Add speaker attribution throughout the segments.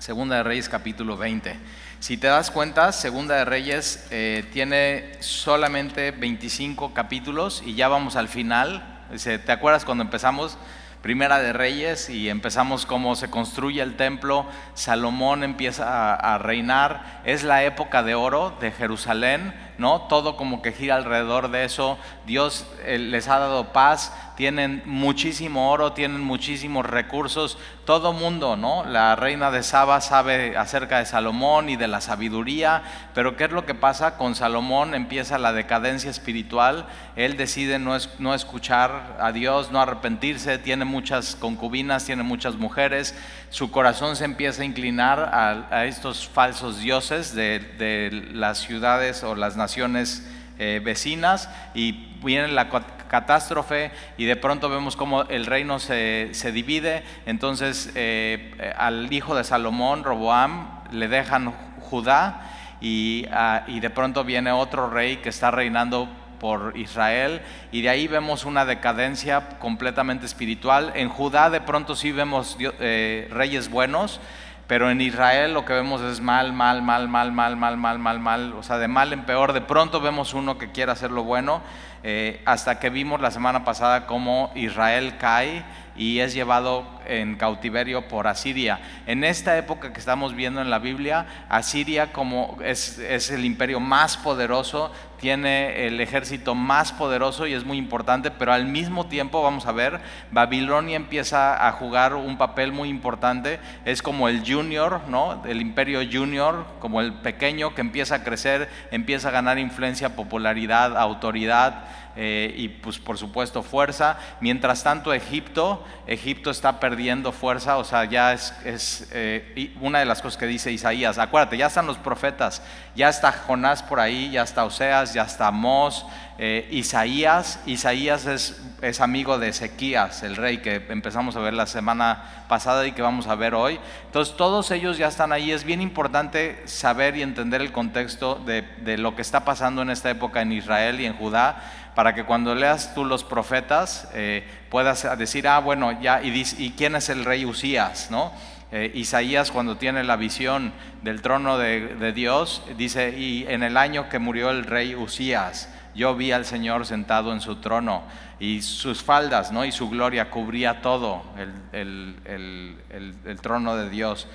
Speaker 1: Segunda de Reyes capítulo 20. Si te das cuenta, Segunda de Reyes eh, tiene solamente 25 capítulos y ya vamos al final. ¿Te acuerdas cuando empezamos? Primera de Reyes y empezamos cómo se construye el templo, Salomón empieza a, reinar, es la época de oro de Jerusalén, ¿no? Todo como que gira alrededor de eso, Dios eh, les ha dado paz, tienen muchísimo oro, tienen muchísimos recursos, todo mundo, ¿no? La reina de Saba sabe acerca de Salomón y de la sabiduría, pero ¿qué es lo que pasa? Con Salomón empieza la decadencia espiritual, él decide no, es, no escuchar a Dios, no arrepentirse, tiene muchas concubinas, tiene muchas mujeres, su corazón se empieza a inclinar a, estos falsos dioses de, de, las ciudades o las naciones eh, vecinas y viene la catástrofe y de pronto vemos cómo el reino se, se divide. Entonces eh, al hijo de Salomón, Roboam, le dejan Judá y, uh, y de pronto viene otro rey que está reinando por Israel y de ahí vemos una decadencia completamente espiritual. En Judá de pronto sí vemos eh, reyes buenos, pero en Israel lo que vemos es mal, mal, mal, mal, mal, mal, mal, mal, mal, o sea, de mal en peor. De pronto vemos uno que quiere hacer lo bueno, eh, hasta que vimos la semana pasada cómo Israel cae y es llevado en cautiverio por Asiria. En esta época que estamos viendo en la Biblia, Asiria como es, es, el imperio más poderoso, tiene el ejército más poderoso y es muy importante, pero al mismo tiempo, vamos a ver, Babilonia empieza a jugar un papel muy importante, es como el junior, ¿no? El imperio junior, como el pequeño que empieza a crecer, empieza a ganar influencia, popularidad, autoridad. Eh, y pues por supuesto fuerza. Mientras tanto Egipto, Egipto está perdiendo fuerza, o sea, ya es, eh, una de las cosas que dice Isaías. Acuérdate, ya están los profetas, ya está Jonás por ahí, ya está Oseas, ya está Amós, eh, Isaías. Isaías es, es amigo de Ezequías, el rey que empezamos a ver la semana pasada y que vamos a ver hoy. Entonces todos ellos ya están ahí. Es bien importante saber y entender el contexto de, de lo que está pasando en esta época en Israel y en Judá para que cuando leas tú los profetas eh, puedas decir, ah, bueno, ya, y, quién es el rey Usías, ¿no? Eh, Isaías cuando tiene la visión del trono de, Dios, dice, y en el año que murió el rey Usías, yo vi al Señor sentado en su trono y sus faldas, ¿no? Y su gloria cubría todo el, el, el, el trono de Dios.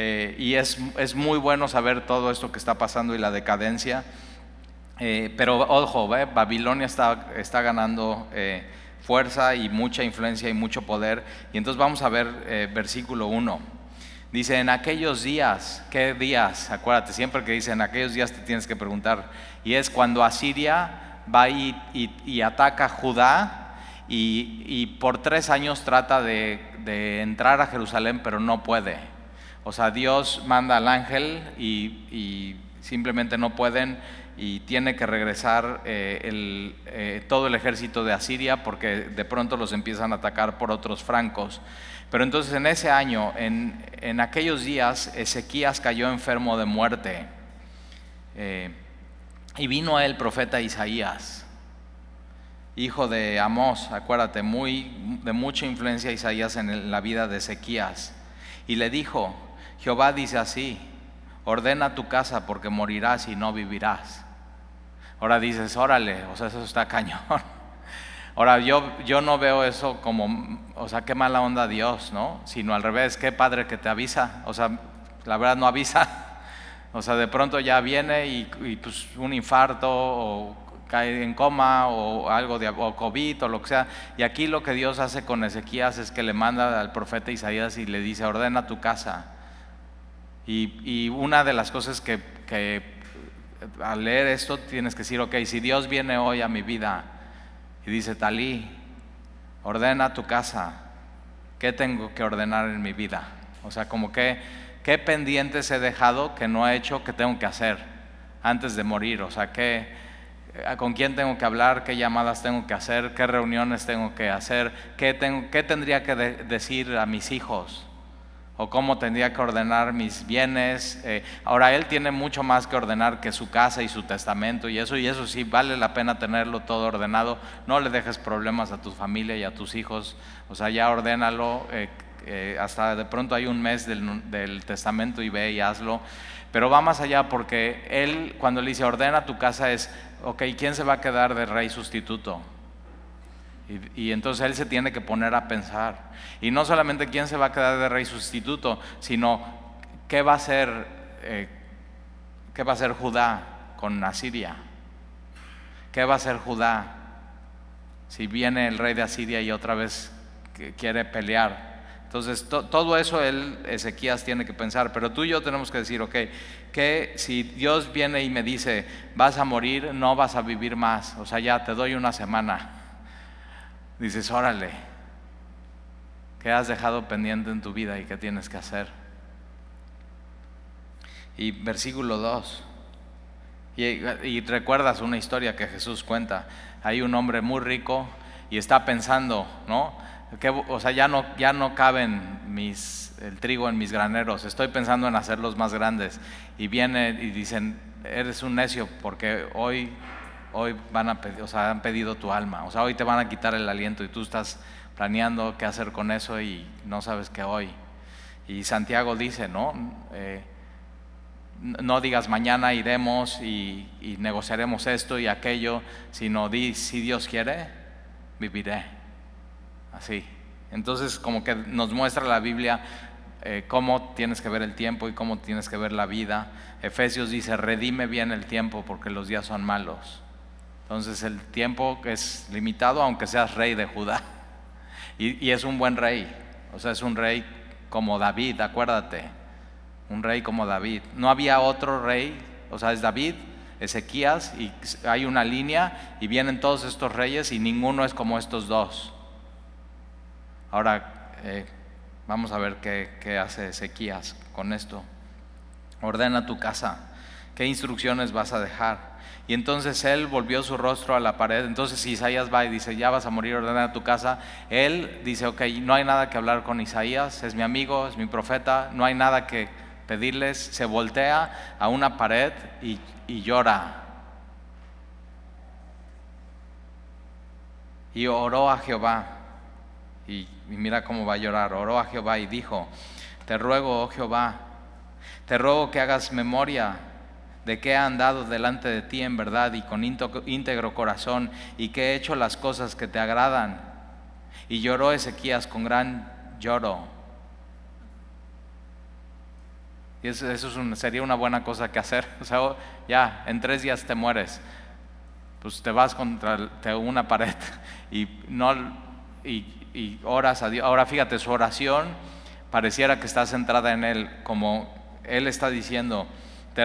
Speaker 1: Eh, y es, es muy bueno saber todo esto que está pasando y la decadencia. Eh, pero ojo, ¿ve? Babilonia está, está ganando eh, fuerza y mucha influencia y mucho poder. Y entonces vamos a ver eh, versículo 1. Dice, en aquellos días, ¿qué días? Acuérdate, siempre que dice en aquellos días te tienes que preguntar. Y es cuando Asiria va y, ataca a Judá y, por tres años trata de, entrar a Jerusalén, pero no puede. O sea, Dios manda al ángel y simplemente no pueden y tiene que regresar eh, eh, todo el ejército de Asiria porque de pronto los empiezan a atacar por otros francos. Pero entonces en ese año, en, en aquellos días, Ezequías cayó enfermo de muerte eh, y vino a él el profeta Isaías, hijo de Amós, acuérdate, muy, de mucha influencia Isaías en la vida de Ezequías, y le dijo, Jehová dice así, ordena tu casa porque morirás y no vivirás. Ahora dices, órale, o sea, eso está cañón. Ahora yo, yo no veo eso como, o sea, qué mala onda Dios, ¿no? Sino al revés, qué padre que te avisa. O sea, la verdad no avisa. O sea, de pronto ya viene y, pues un infarto o cae en coma o algo de o COVID o lo que sea. Y aquí lo que Dios hace con Ezequías es que le manda al profeta Isaías y le dice, ordena tu casa. Y, y una de las cosas que, que al leer esto tienes que decir, ok, si Dios viene hoy a mi vida y dice, Talí, ordena tu casa, ¿qué tengo que ordenar en mi vida? O sea, como que, ¿qué pendientes he dejado que no he hecho que tengo que hacer antes de morir? O sea, ¿qué, ¿con quién tengo que hablar? ¿Qué llamadas tengo que hacer? ¿Qué reuniones tengo que hacer? ¿Qué, tengo, qué tendría que de decir a mis hijos? O cómo tendría que ordenar mis bienes. Eh, ahora, él tiene mucho más que ordenar que su casa y su testamento y eso, y eso sí, vale la pena tenerlo todo ordenado. No le dejes problemas a tu familia y a tus hijos, o sea, ya ordénalo, eh, eh, hasta de pronto hay un mes del, del testamento y ve y hazlo. Pero va más allá porque él cuando le dice ordena tu casa es, ok, ¿quién se va a quedar de rey sustituto? Y, entonces él se tiene que poner a pensar. Y no solamente quién se va a quedar de rey sustituto, sino qué va a hacer, eh, qué va a hacer Judá con Asiria. ¿Qué va a hacer Judá si viene el rey de Asiria y otra vez quiere pelear? Entonces, todo eso él, Ezequías, tiene que pensar, pero tú y yo tenemos que decir, ok, que si Dios viene y me dice, vas a morir, no vas a vivir más, o sea, ya te doy una semana, dices, órale, ¿qué has dejado pendiente en tu vida y qué tienes que hacer? Y versículo 2, y, recuerdas una historia que Jesús cuenta, hay un hombre muy rico y está pensando, ¿no? Que, o sea, ya no, ya no caben mis, el trigo en mis graneros, estoy pensando en hacerlos más grandes. Y viene y dicen, eres un necio porque hoy hoy van a pedir, o sea, han pedido tu alma, o sea, hoy te van a quitar el aliento y tú estás planeando qué hacer con eso y no sabes qué hoy. Y Santiago dice, ¿no? Eh, no digas mañana iremos y, negociaremos esto y aquello, sino di, si Dios quiere, viviré. Así. Entonces, como que nos muestra la Biblia eh, cómo tienes que ver el tiempo y cómo tienes que ver la vida. Efesios dice, redime bien el tiempo porque los días son malos. Entonces el tiempo es limitado aunque seas rey de Judá. Y, es un buen rey. O sea, es un rey como David, acuérdate. Un rey como David. No había otro rey, o sea, es David, Ezequías, y hay una línea y vienen todos estos reyes y ninguno es como estos dos. Ahora, eh, vamos a ver qué, qué hace Ezequías con esto. Ordena tu casa. ¿Qué instrucciones vas a dejar? Y entonces él volvió su rostro a la pared. Entonces Isaías va y dice, ya vas a morir, ordena tu casa. Él dice, ok, no hay nada que hablar con Isaías, es mi amigo, es mi profeta, no hay nada que pedirles. Se voltea a una pared y, llora. Y oró a Jehová. Y, y mira cómo va a llorar. Oró a Jehová y dijo, te ruego, oh Jehová, te ruego que hagas memoria de que he andado delante de ti en verdad y con íntegro corazón y que he hecho las cosas que te agradan. Y lloró Ezequías con gran lloro. Y eso, sería una buena cosa que hacer. O sea, ya, en tres días te mueres. Pues te vas contra una pared y, no, y, y oras a Dios. Ahora fíjate, su oración pareciera que está centrada en Él, como Él está diciendo,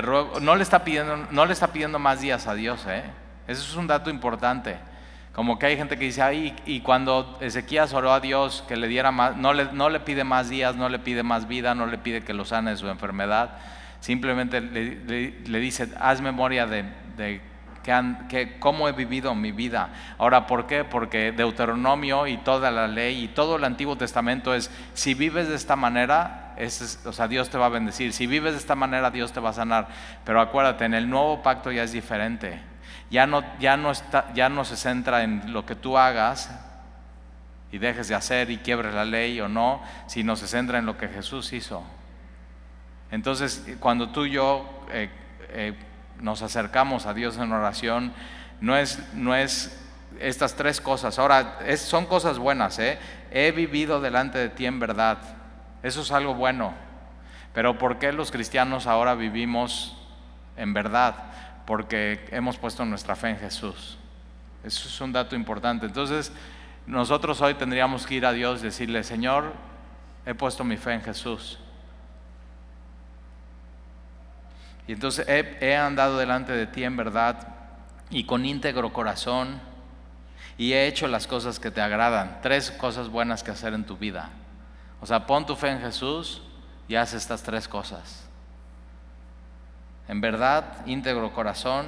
Speaker 1: no le está pidiendo, no le está pidiendo más días a Dios, ¿eh? Eso es un dato importante. Como que hay gente que dice, ay, y cuando Ezequías oró a Dios que le diera más, no le, no le pide más días, no le pide más vida, no le pide que lo sane de su enfermedad, simplemente le, dice, haz memoria de, de que, cómo he vivido mi vida. Ahora, ¿por qué? Porque Deuteronomio y toda la ley y todo el Antiguo Testamento es, si vives de esta manera, es, o sea, Dios te va a bendecir. Si vives de esta manera, Dios te va a sanar. Pero acuérdate, en el nuevo pacto ya es diferente. Ya no, ya no, está, ya no se centra en lo que tú hagas y dejes de hacer y quiebres la ley o no, sino se centra en lo que Jesús hizo. Entonces, cuando tú y yo eh, eh, nos acercamos a Dios en oración, no es, no es estas tres cosas. Ahora, son cosas buenas. ¿eh? He vivido delante de ti en verdad. Eso es algo bueno. Pero ¿por qué los cristianos ahora vivimos en verdad? Porque hemos puesto nuestra fe en Jesús. Eso es un dato importante. Entonces, nosotros hoy tendríamos que ir a Dios y decirle, Señor, he puesto mi fe en Jesús. Y entonces he, andado delante de ti en verdad y con íntegro corazón y he hecho las cosas que te agradan. Tres cosas buenas que hacer en tu vida. O sea, pon tu fe en Jesús y haz estas tres cosas. En verdad, íntegro corazón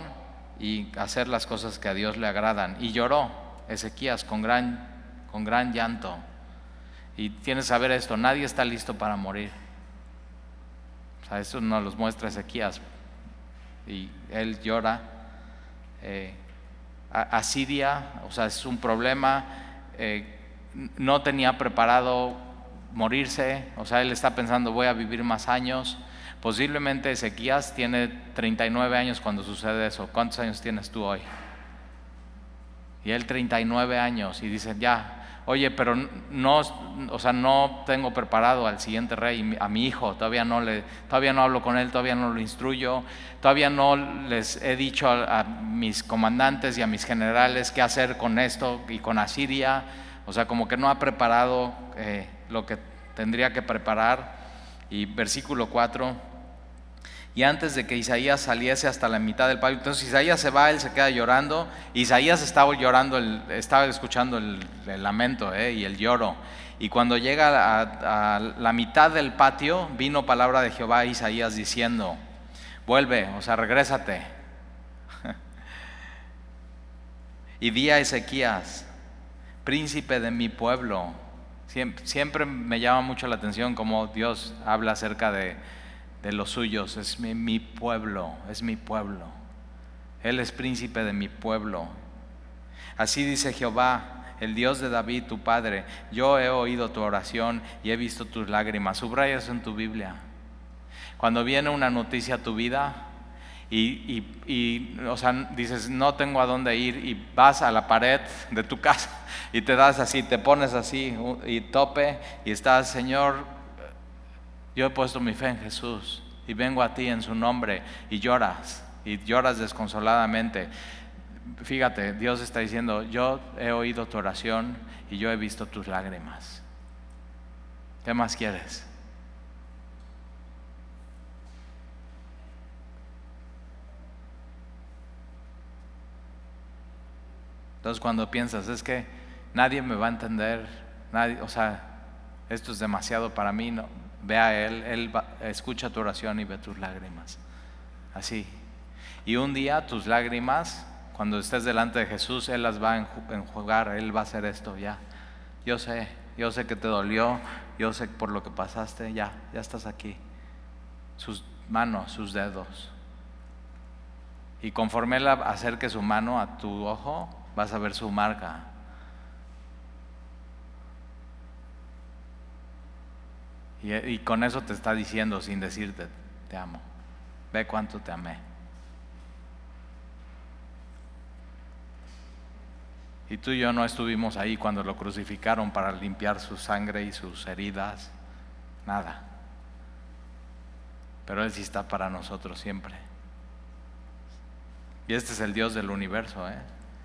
Speaker 1: y hacer las cosas que a Dios le agradan. Y lloró Ezequías con gran, con gran llanto. Y tienes que saber esto, nadie está listo para morir. O sea, eso nos lo muestra Ezequías. Y él llora. Eh, Asiria, o sea, es un problema. Eh, no tenía preparado morirse, o sea, él está pensando voy a vivir más años. Posiblemente Ezequías tiene 39 años cuando sucede eso. ¿Cuántos años tienes tú hoy? Y él 39 años y dice, ya, oye, pero no, o sea, no tengo preparado al siguiente rey, a mi hijo, todavía no, le, todavía no hablo con él, todavía no lo instruyo, todavía no les he dicho a, mis comandantes y a mis generales qué hacer con esto y con Asiria, o sea, como que no ha preparado eh, lo que tendría que preparar. Y versículo 4, y antes de que Isaías saliese hasta la mitad del patio, entonces Isaías se va, él se queda llorando. Isaías estaba llorando, estaba escuchando el, lamento eh, y el lloro. Y cuando llega a, la mitad del patio, vino palabra de Jehová a Isaías diciendo, vuelve, o sea, regrésate. y di a Ezequías, príncipe de mi pueblo. siempre me llama mucho la atención cómo Dios habla acerca de de los suyos, es mi, pueblo, es mi pueblo. Él es príncipe de mi pueblo. Así dice Jehová, el Dios de David, tu padre, yo he oído tu oración y he visto tus lágrimas. Subrayas en tu Biblia. Cuando viene una noticia a tu vida y, y, o sea, dices, no tengo a dónde ir y vas a la pared de tu casa y te das así, te pones así y tope y estás, Señor, yo he puesto mi fe en Jesús y vengo a ti en su nombre y lloras y lloras desconsoladamente. Fíjate, Dios está diciendo, yo he oído tu oración y yo he visto tus lágrimas. ¿Qué más quieres? Entonces cuando piensas, es que nadie me va a entender, nadie, o sea, esto es demasiado para mí, no, Ve a Él, Él escucha tu oración y ve tus lágrimas. Así. Y un día tus lágrimas, cuando estés delante de Jesús, Él las va a enjugar, Él va a hacer esto ya. Yo sé, yo sé que te dolió, yo sé por lo que pasaste, ya, ya estás aquí. Sus manos, sus dedos. Y conforme Él acerque su mano a tu ojo, vas a ver su marca. Y, con eso te está diciendo sin decirte, te amo. Ve cuánto te amé. Y tú y yo no estuvimos ahí cuando lo crucificaron para limpiar su sangre y sus heridas. Nada. Pero Él sí está para nosotros siempre. Y este es el Dios del universo, ¿eh?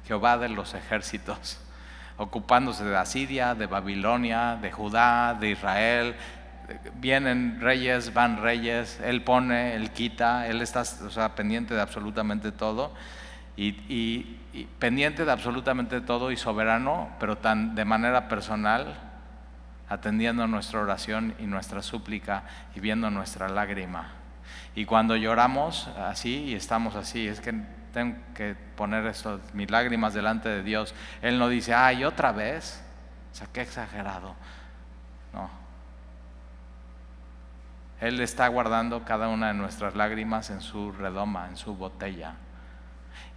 Speaker 1: Jehová de los ejércitos, ocupándose de Asiria, de Babilonia, de Judá, de Israel, vienen reyes, van reyes, Él pone, Él quita, Él está pendiente de absolutamente todo y, pendiente de absolutamente todo y soberano, pero tan de manera personal, atendiendo nuestra oración y nuestra súplica y viendo nuestra lágrima. Y cuando lloramos así y estamos así, es que tengo que poner mis lágrimas delante de Dios. Él no dice, ay, otra vez. O sea, qué exagerado. No, él está guardando cada una de nuestras lágrimas en su redoma, en su botella.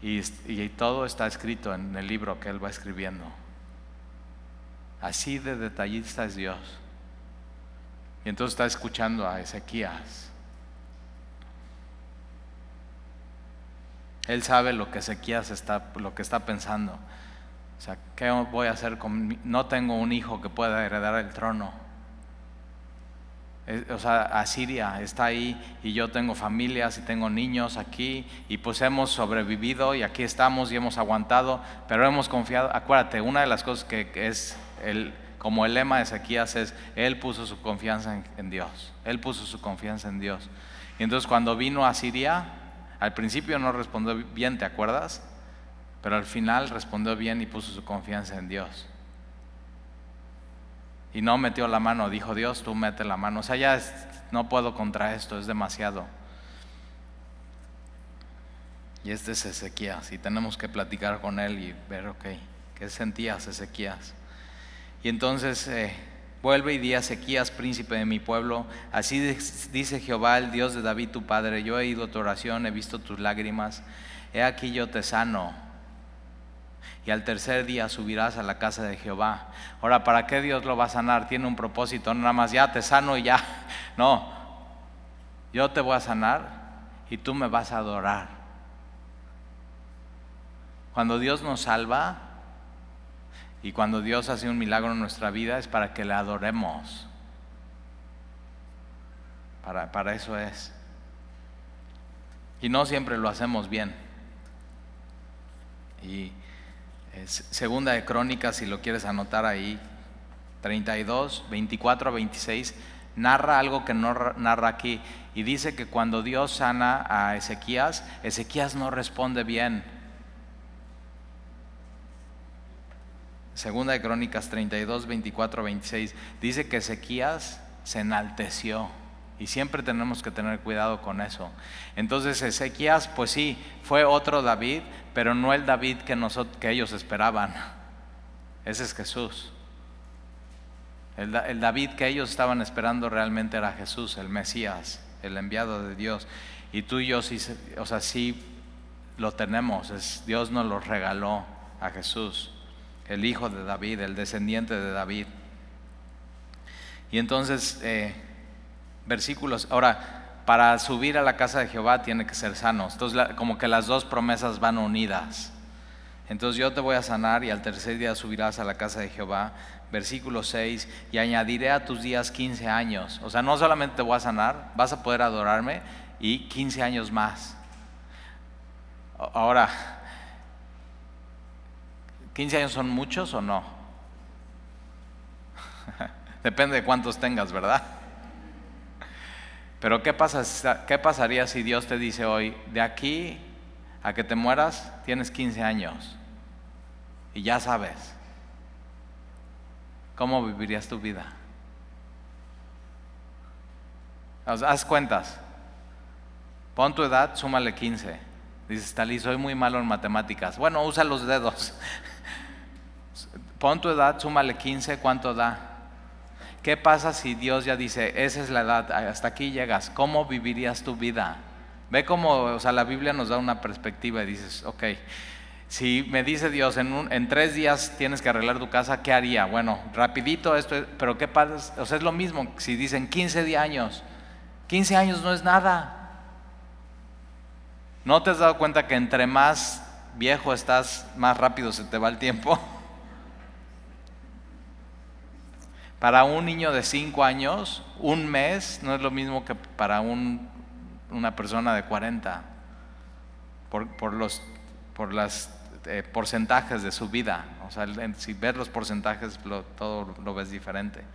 Speaker 1: Y, todo está escrito en el libro que Él va escribiendo. Así de detallista es Dios. Y entonces está escuchando a Ezequías. Él sabe lo que Ezequías está, lo que está pensando. O sea, ¿qué voy a hacer con No tengo un hijo que pueda heredar el trono. O sea, Asiria está ahí y yo tengo familias y tengo niños aquí y pues hemos sobrevivido y aquí estamos y hemos aguantado, pero hemos confiado. Acuérdate, una de las cosas que, es el, como el lema de Ezequías es, Él puso su confianza en, Dios, Él puso su confianza en Dios. Y entonces cuando vino a Siria, al principio no respondió bien, ¿te acuerdas? Pero al final respondió bien y puso su confianza en Dios y no metió la mano, dijo Dios, tú mete la mano. O sea, ya no puedo contra esto, es demasiado. Y este es Ezequías y tenemos que platicar con él y ver, ok, ¿qué sentías Ezequías? Y entonces eh, vuelve y di a Ezequías, príncipe de mi pueblo, así dice Jehová, el Dios de David tu padre, yo he ido a tu oración, he visto tus lágrimas, he aquí yo te sano. Y al tercer día subirás a la casa de Jehová. Ahora, ¿para qué Dios lo va a sanar? Tiene un propósito, nada más ya te sano y ya. No, yo te voy a sanar y tú me vas a adorar. Cuando Dios nos salva y cuando Dios hace un milagro en nuestra vida es para que le adoremos. Para, para eso es. Y no siempre lo hacemos bien. Y segunda de Crónicas, si lo quieres anotar ahí, 32, 24 a 26, narra algo que no narra aquí. Y dice que cuando Dios sana a Ezequías, Ezequías no responde bien. Segunda de Crónicas 32, 24, 26, dice que Ezequías se enalteció. Y siempre tenemos que tener cuidado con eso. Entonces Ezequías, pues sí, fue otro David, pero no el David que, nosotros, que ellos esperaban. Ese es Jesús. El, el, David que ellos estaban esperando realmente era Jesús, el Mesías, el enviado de Dios. Y tú y yo sí, o sea, sí lo tenemos. Dios nos lo regaló a Jesús, el hijo de David, el descendiente de David. Y entonces, eh, versículos, ahora, para subir a la casa de Jehová tiene que ser sanos. Entonces, como que las dos promesas van unidas. Entonces yo te voy a sanar y al tercer día subirás a la casa de Jehová. Versículo 6, y añadiré a tus días 15 años. O sea, no solamente te voy a sanar, vas a poder adorarme y 15 años más. Ahora, ¿15 años son muchos o no? Depende de cuántos tengas, ¿verdad? Pero ¿qué, pasa, ¿qué pasaría si Dios te dice hoy, de aquí a que te mueras tienes 15 años y ya sabes? ¿Cómo vivirías tu vida? haz cuentas. Pon tu edad, súmale 15. Dices, Talí, soy muy malo en matemáticas. Bueno, usa los dedos. Pon tu edad, súmale 15, ¿cuánto da? ¿Qué pasa si Dios ya dice, esa es la edad, hasta aquí llegas? ¿Cómo vivirías tu vida? Ve cómo, o sea, la Biblia nos da una perspectiva y dices, ok, si me dice Dios, en, en tres días tienes que arreglar tu casa, ¿qué haría? Bueno, rapidito esto, pero ¿qué pasa? O sea, es lo mismo, si dicen 15 años, 15 años no es nada. ¿No te has dado cuenta que entre más viejo estás, más rápido se te va el tiempo? Para un niño de 5 años, un mes no es lo mismo que para una persona de 40, por, los por las, eh, porcentajes de su vida. O sea, si ves los porcentajes, todo lo ves diferente.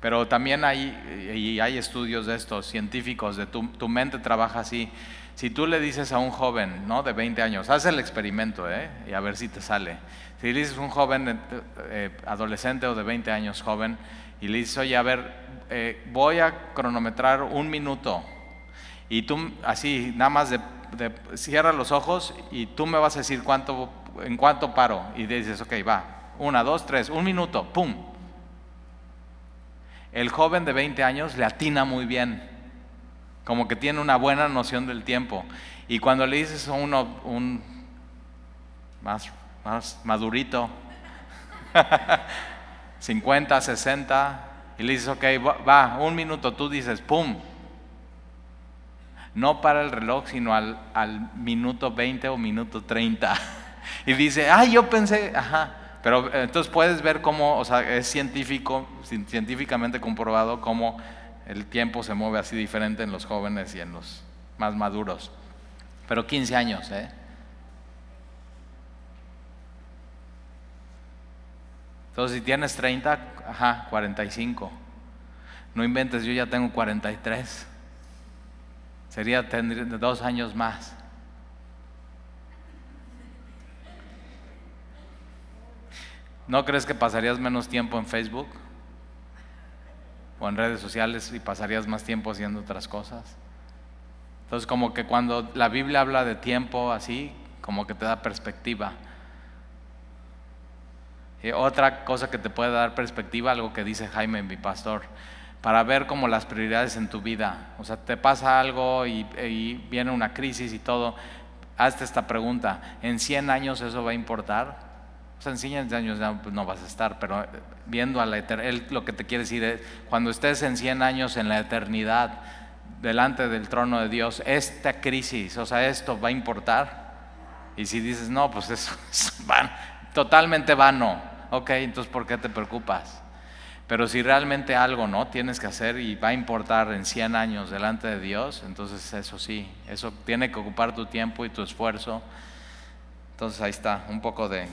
Speaker 1: Pero también hay, y hay estudios de estos, científicos, de tu, tu, mente trabaja así. Si tú le dices a un joven ¿no? de 20 años, haz el experimento ¿eh? y a ver si te sale. Si le dices un joven eh, eh, adolescente o de 20 años joven y le dices, oye, a ver, eh, voy a cronometrar un minuto y tú así, nada más de, cierra los ojos y tú me vas a decir cuánto, en cuánto paro. Y dices, ok, va, una, dos, tres, un minuto, ¡pum! El joven de 20 años le atina muy bien, como que tiene una buena noción del tiempo. Y cuando le dices a uno, un más más madurito, 50, 60, y le dices, ok, va, un minuto, tú dices, ¡pum! No para el reloj, sino al, minuto 20 o minuto 30. Y dice, ay, yo pensé, ajá. Pero eh, entonces puedes ver cómo, o sea, es científico, científicamente comprobado cómo el tiempo se mueve así diferente en los jóvenes y en los más maduros. Pero 15 años, ¿eh? Entonces, si tienes 30, ajá, 45. No inventes, yo ya tengo 43. Sería tener dos años más. ¿No crees que pasarías menos tiempo en Facebook o en redes sociales y pasarías más tiempo haciendo otras cosas? Entonces como que cuando la Biblia habla de tiempo así, como que te da perspectiva. Otra cosa que te puede dar perspectiva, algo que dice Jaime, mi pastor, para ver como las prioridades en tu vida. O sea, te pasa algo y, viene una crisis y todo. Hazte esta pregunta, ¿en 100 años eso va a importar? O sea, en 100 años ya pues, no vas a estar, pero eh, viendo a la eternidad, lo que te quiere decir es, cuando estés en 100 años en la eternidad, delante del trono de Dios, esta crisis, o sea, esto va a importar. Y si dices, no, pues eso es van, totalmente vano, ok, entonces ¿por qué te preocupas? Pero si realmente algo no tienes que hacer y va a importar en 100 años delante de Dios, entonces eso sí, eso tiene que ocupar tu tiempo y tu esfuerzo. Entonces ahí está, un poco de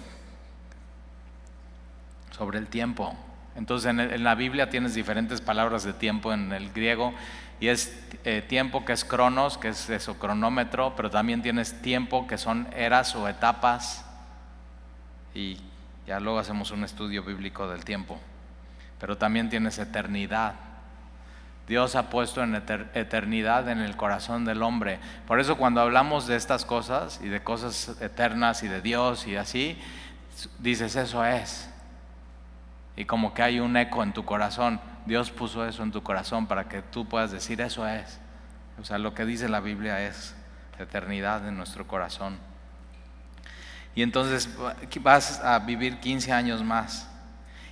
Speaker 1: sobre el tiempo. Entonces en, la Biblia tienes diferentes palabras de tiempo en el griego y es eh, tiempo que es cronos, que es eso, cronómetro, pero también tienes tiempo que son eras o etapas y ya luego hacemos un estudio bíblico del tiempo pero también tienes eternidad. Dios ha puesto en eternidad en el corazón del hombre. Por eso cuando hablamos de estas cosas y de cosas eternas y de Dios y así, dices eso es. Y como que hay un eco en tu corazón. Dios puso eso en tu corazón para que tú puedas decir eso es. O sea, lo que dice la Biblia es eternidad en nuestro corazón. Y entonces vas a vivir 15 años más.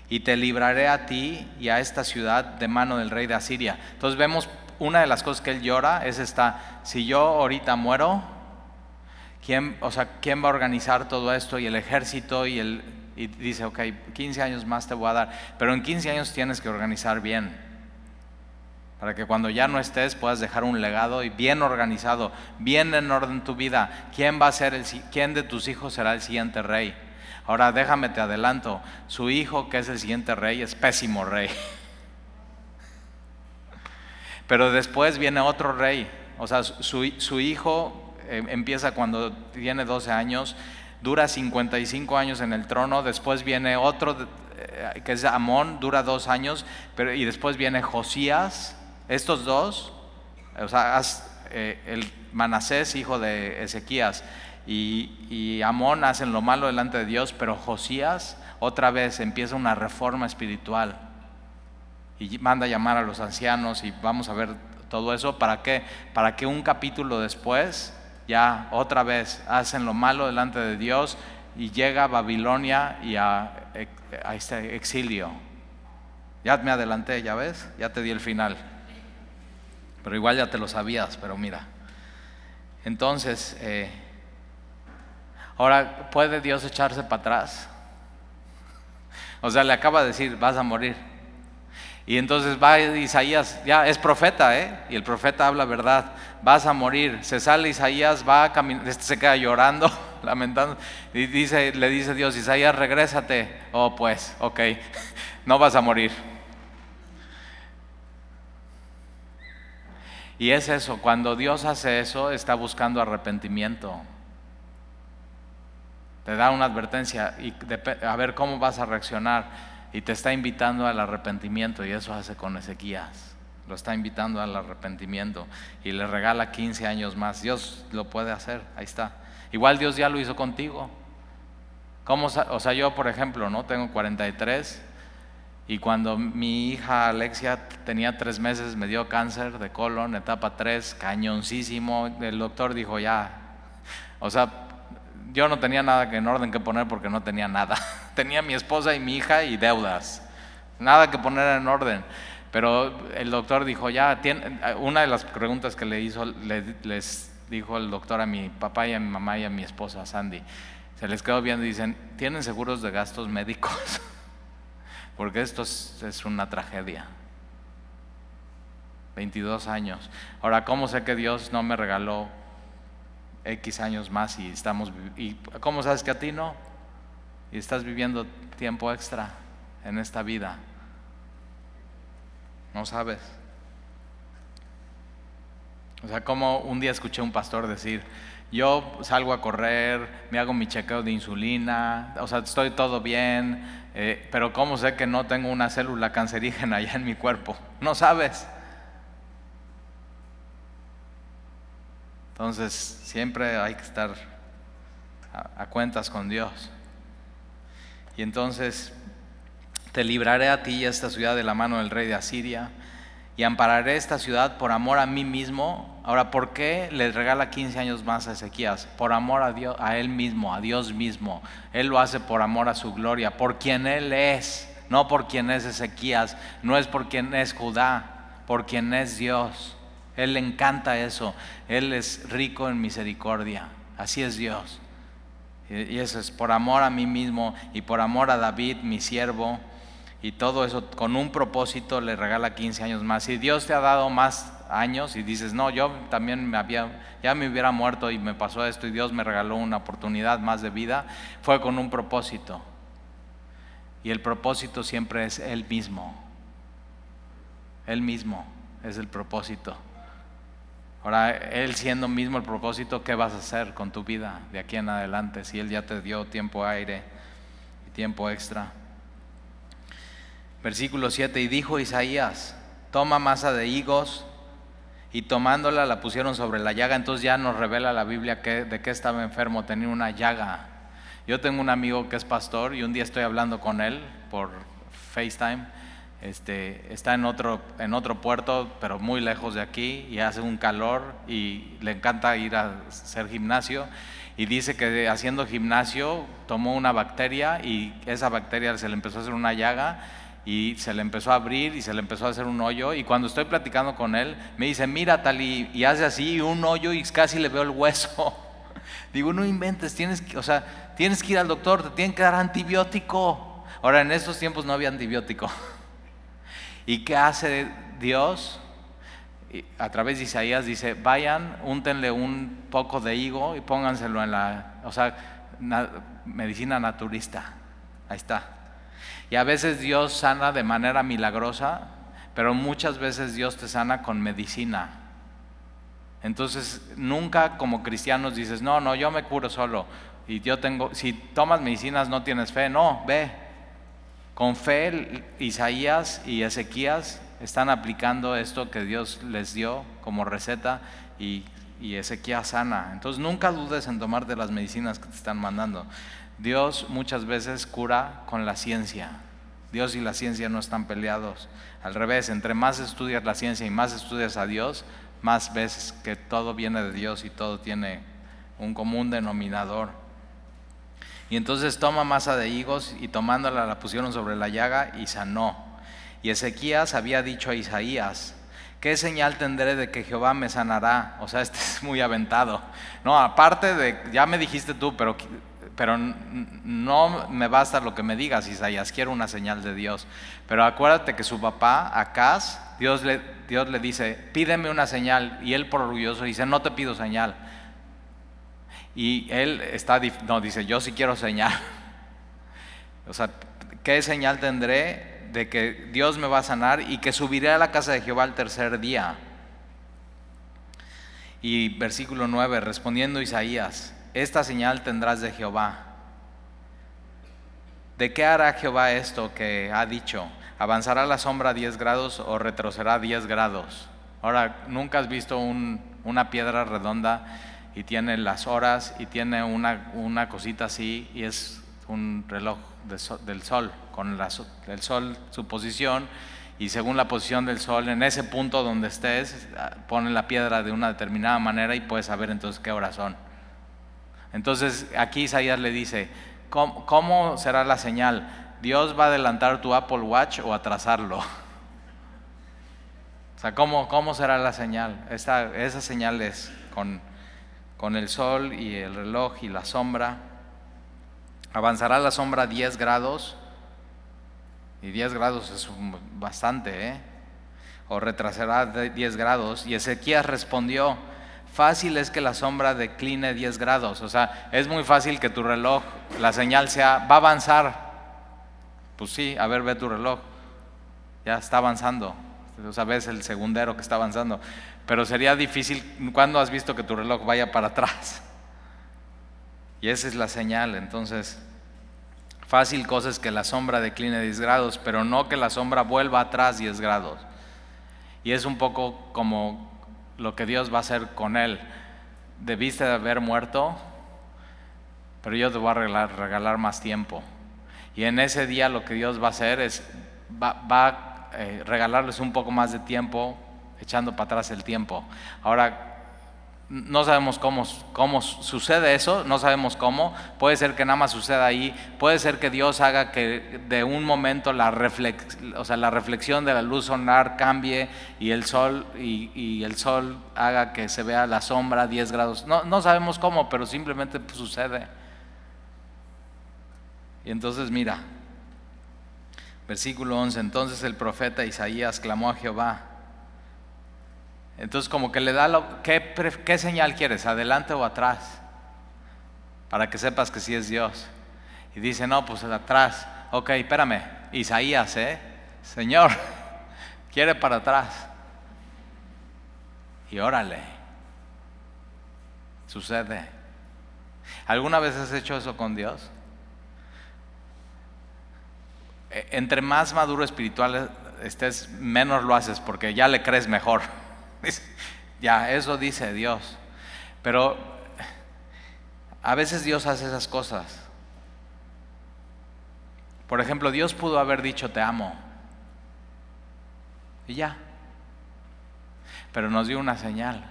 Speaker 1: Y te libraré a ti y a esta ciudad de mano del rey de Asiria. Entonces vemos una de las cosas que él llora es esta, si yo ahorita muero, ¿quién, o sea, ¿quién va a organizar todo esto y el ejército y el... Y dice, ok, 15 años más te voy a dar, pero en 15 años tienes que organizar bien, para que cuando ya no estés puedas dejar un legado y bien organizado, bien en orden tu vida. ¿Quién va a ser el, quién de tus hijos será el siguiente rey? Ahora déjame te adelanto, su hijo que es el siguiente rey es pésimo rey. Pero después viene otro rey, o sea, su, hijo eh, empieza cuando tiene 12 años, dura 55 años en el trono, después viene otro eh, que es Amón, dura dos años, pero, y después viene Josías, estos dos, o sea, eh, el Manasés, hijo de Ezequías, y, Amón hacen lo malo delante de Dios, pero Josías otra vez empieza una reforma espiritual y manda a llamar a los ancianos y vamos a ver todo eso. ¿Para qué? Para que un capítulo después ya otra vez hacen lo malo delante de Dios y llega a Babilonia y a, a este exilio. Ya me adelanté, ya ves, ya te di el final. Pero igual ya te lo sabías, pero mira. Entonces, eh, Ahora, ¿puede Dios echarse para atrás? O sea, le acaba de decir, vas a morir. Y entonces va Isaías, ya es profeta, ¿eh? Y el profeta habla verdad, vas a morir. Se sale Isaías, va a caminar, este se queda llorando, lamentando, y dice, le dice Dios, Isaías, regrésate. Oh, pues, ok, no vas a morir. Y es eso, cuando Dios hace eso, está buscando arrepentimiento. Te da una advertencia y a ver cómo vas a reaccionar y te está invitando al arrepentimiento y eso hace con Ezequías. Lo está invitando al arrepentimiento y le regala 15 años más. Dios lo puede hacer, ahí está. Igual Dios ya lo hizo contigo. ¿Cómo, o sea, yo por ejemplo, ¿no? Tengo 43 y cuando mi hija Alexia tenía tres meses me dio cáncer de colon, etapa 3, cañoncísimo. El doctor dijo ya, o sea, yo no tenía nada en orden que poner porque no tenía nada. tenía mi esposa y mi hija y deudas. Nada que poner en orden. Pero el doctor dijo, ya, una de las preguntas que le hizo, les dijo el doctor a mi papá y a mi mamá y a mi esposa, Sandy, se les quedó viendo y dicen, ¿tienen seguros de gastos médicos? porque esto es, una tragedia. 22 años. Ahora, ¿cómo sé que Dios no me regaló X años más y estamos, y ¿cómo sabes que a ti no? Y estás viviendo tiempo extra en esta vida. No sabes. O sea, como un día escuché a un pastor decir, yo salgo a correr, me hago mi chequeo de insulina, o sea, estoy todo bien, eh, pero ¿cómo sé que no tengo una célula cancerígena allá en mi cuerpo? No sabes. Entonces, siempre hay que estar a, cuentas con Dios. Y entonces, te libraré a ti y a esta ciudad de la mano del rey de Asiria, y ampararé esta ciudad por amor a mí mismo Ahora, ¿por qué le regala 15 años más a Ezequías? Por amor a Dios, a él mismo, a Dios mismo. Él lo hace por amor a su gloria, por quien él es, no por quien es Ezequías, no es por quien es Judá, por quien es Dios. Él le encanta eso. Él es rico en misericordia. Así es Dios. Y eso es por amor a mí mismo y por amor a David, mi siervo. Y todo eso con un propósito le regala 15 años más. Si Dios te ha dado más años y dices, no, yo también me había, ya me hubiera muerto y me pasó esto y Dios me regaló una oportunidad más de vida, fue con un propósito. Y el propósito siempre es Él mismo. Él mismo es el propósito. Ahora, Él siendo mismo el propósito, ¿qué vas a hacer con tu vida de aquí en adelante si Él ya te dio tiempo aire y tiempo extra? Versículo 7, y dijo Isaías, toma masa de higos y tomándola la pusieron sobre la llaga, entonces ya nos revela la Biblia que, de qué estaba enfermo, tenía una llaga. Yo tengo un amigo que es pastor y un día estoy hablando con él por FaceTime. Este, está en otro, en otro puerto, pero muy lejos de aquí, y hace un calor y le encanta ir a hacer gimnasio. Y dice que haciendo gimnasio tomó una bacteria y esa bacteria se le empezó a hacer una llaga y se le empezó a abrir y se le empezó a hacer un hoyo y cuando estoy platicando con él me dice, mira tal y, hace así un hoyo y casi le veo el hueso. Digo, no inventes, tienes que, o sea, tienes que ir al doctor, te tienen que dar antibiótico. Ahora, en estos tiempos no había antibiótico. ¿Y qué hace Dios? A través de Isaías dice, vayan, úntenle un poco de higo y pónganselo en la, o sea, medicina naturista. Ahí está. Y a veces Dios sana de manera milagrosa, pero muchas veces Dios te sana con medicina. Entonces, nunca como cristianos dices, no, no, yo me curo solo. Y yo tengo, si tomas medicinas no tienes fe, no, ve. Con fe, Isaías y Ezequías están aplicando esto que Dios les dio como receta y, y Ezequías sana. Entonces, nunca dudes en tomarte las medicinas que te están mandando. Dios muchas veces cura con la ciencia. Dios y la ciencia no están peleados. Al revés, entre más estudias la ciencia y más estudias a Dios, más ves que todo viene de Dios y todo tiene un común denominador. Y entonces toma masa de higos y tomándola la pusieron sobre la llaga y sanó. Y Ezequías había dicho a Isaías, ¿qué señal tendré de que Jehová me sanará? O sea, este es muy aventado. No, aparte de, ya me dijiste tú, pero pero no me basta lo que me digas, Isaías, quiero una señal de Dios. Pero acuérdate que su papá, Acaz, Dios le, Dios le dice, pídeme una señal, y él por orgulloso dice, no te pido señal. Y él está, no, dice, yo sí quiero señal. O sea, ¿qué señal tendré de que Dios me va a sanar y que subiré a la casa de Jehová el tercer día? Y versículo 9, respondiendo Isaías, esta señal tendrás de Jehová. ¿De qué hará Jehová esto que ha dicho? ¿Avanzará la sombra 10 grados o retrocederá 10 grados? Ahora, ¿nunca has visto una piedra redonda y tiene las horas y tiene una, cosita así y es un reloj del sol, con el sol, su posición y según la posición del sol, en ese punto donde estés, pone la piedra de una determinada manera y puedes saber entonces qué horas son. Entonces aquí Isaías le dice, ¿cómo, será la señal? ¿Dios va a adelantar tu Apple Watch o atrasarlo? O sea, ¿cómo, cómo será la señal? Esta, esa señal es con, con el sol y el reloj y la sombra. Avanzará la sombra 10 grados. Y 10 grados es bastante, ¿eh? O retrasará 10 grados. Y Ezequías respondió, fácil es que la sombra decline 10 grados. O sea, es muy fácil que tu reloj, la señal sea, va a avanzar. Pues sí, a ver, ve tu reloj. Ya está avanzando. O sea, ves el segundero que está avanzando. Pero sería difícil, ¿cuándo has visto que tu reloj vaya para atrás? Y esa es la señal. Entonces, fácil cosa es que la sombra decline 10 grados, pero no que la sombra vuelva atrás 10 grados. Y es un poco como lo que Dios va a hacer con él. Debiste de haber muerto, pero yo te voy a regalar, más tiempo. Y en ese día lo que Dios va a hacer es, va, a eh, regalarles un poco más de tiempo, echando para atrás el tiempo. Ahora, no sabemos cómo, cómo sucede eso, no sabemos cómo, puede ser que nada más suceda ahí, puede ser que Dios haga que de un momento la, o sea, la reflexión de la luz solar cambie y el sol, y, el sol haga que se vea la sombra a 10 grados. No, no sabemos cómo, pero simplemente sucede. Y entonces mira, versículo 11, entonces el profeta Isaías clamó a Jehová entonces como que le da lo, ¿qué, ¿qué, señal quieres? ¿Adelante o atrás? Para que sepas que sí es Dios. Y dice, no, pues atrás. Ok, espérame. Isaías, ¿eh? Señor, quiere para atrás. Y órale. Sucede. ¿Alguna vez has hecho eso con Dios? E, entre más maduro espiritual estés, menos lo haces porque ya le crees mejor. ya, eso dice Dios. Pero a veces Dios hace esas cosas. Por ejemplo, Dios pudo haber dicho te amo. Y ya. Pero nos dio una señal.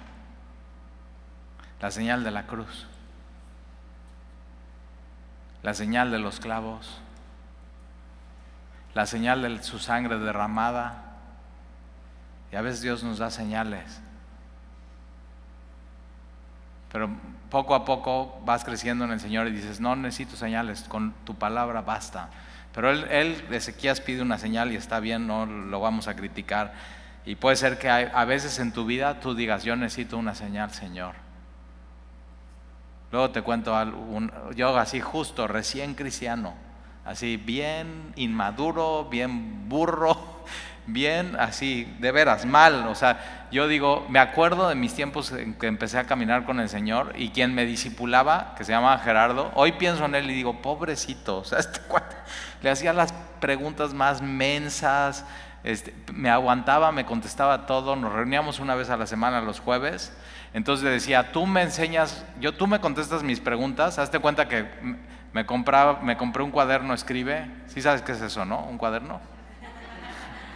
Speaker 1: La señal de la cruz. La señal de los clavos. La señal de su sangre derramada y a veces Dios nos da señales. Pero poco a poco vas creciendo en el Señor y dices, no necesito señales, con tu palabra basta. Pero él, él, Ezequías pide una señal y está bien, no lo vamos a criticar. Y puede ser que a veces en tu vida tú digas, yo necesito una señal, Señor. Luego te cuento algo, yo así justo, recién cristiano, así bien inmaduro, bien burro, bien así, de veras, mal. O sea, yo digo, me acuerdo de mis tiempos en que empecé a caminar con el Señor y quien me disipulaba, que se llamaba Gerardo, hoy pienso en él y digo, pobrecito, o sea, este le hacía las preguntas más mensas, este, me aguantaba, me contestaba todo, nos reuníamos una vez a la semana los jueves, entonces le decía, tú me enseñas, yo tú me contestas mis preguntas, hazte cuenta que me, compraba, me compré un cuaderno, escribe, ¿sí sabes qué es eso, no? Un cuaderno.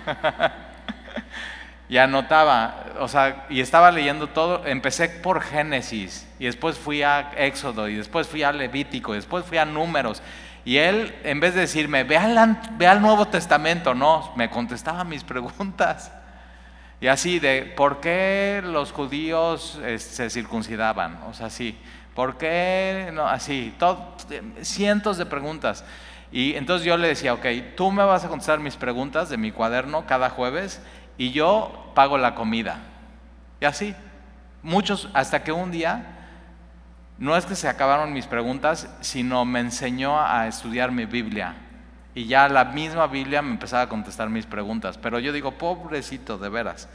Speaker 1: y anotaba, o sea, y estaba leyendo todo, empecé por Génesis, y después fui a Éxodo, y después fui a Levítico, y después fui a Números. Y él, en vez de decirme, ve al, ve al Nuevo Testamento, no, me contestaba mis preguntas. Y así de, ¿por qué los judíos se circuncidaban? O sea, sí, ¿por qué? No, así, cientos de preguntas. Y entonces yo le decía, ok, tú me vas a contestar mis preguntas de mi cuaderno cada jueves y yo pago la comida. Y así, muchos, hasta que un día, no es que se acabaron mis preguntas, sino me enseñó a estudiar mi Biblia. Y ya la misma Biblia me empezaba a contestar mis preguntas. Pero yo digo, pobrecito, de veras.